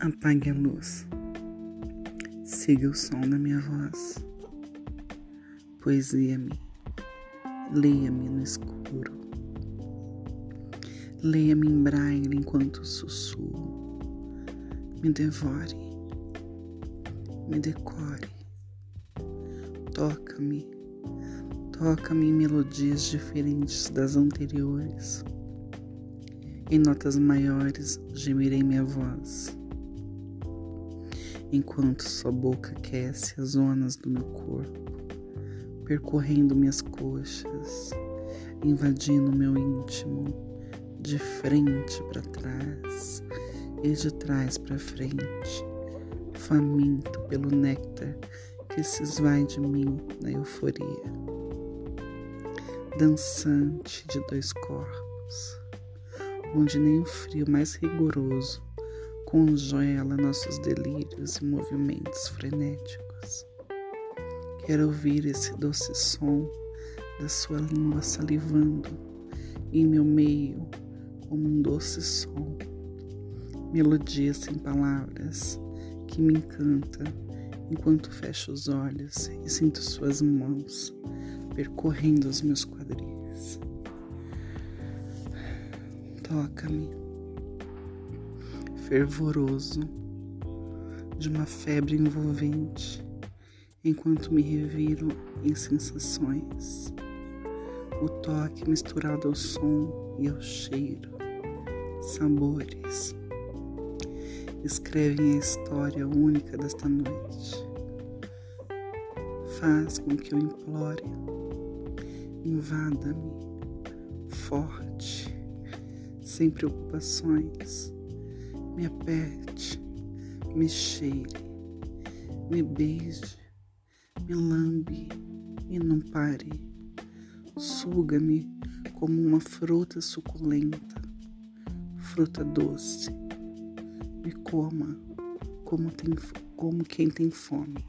Apague a luz. Siga o som da minha voz. Poesia-me. Leia-me no escuro. Leia-me em braille enquanto sussurro. Me devore. Me decore. Toca-me. Toca-me em melodias diferentes das anteriores. Em notas maiores gemirei minha voz enquanto sua boca aquece as zonas do meu corpo, percorrendo minhas coxas, invadindo meu íntimo, de frente para trás e de trás para frente, faminto pelo néctar que se esvai de mim na euforia. Dançante de dois corpos, onde nem o frio mais rigoroso congela nossos delírios e movimentos frenéticos. Quero ouvir esse doce som da sua língua salivando em meu meio como um doce som, melodia sem palavras que me encanta enquanto fecho os olhos e sinto suas mãos percorrendo os meus quadris. Toca-me fervoroso de uma febre envolvente, enquanto me reviro em sensações. O toque misturado ao som e ao cheiro, sabores, escrevem a história única desta noite. Faz com que eu implore, invada-me, forte, sem preocupações me aperte, me cheire, me beije, me lambe e não pare. Suga-me como uma fruta suculenta, fruta doce. Me coma como, tem, como quem tem fome.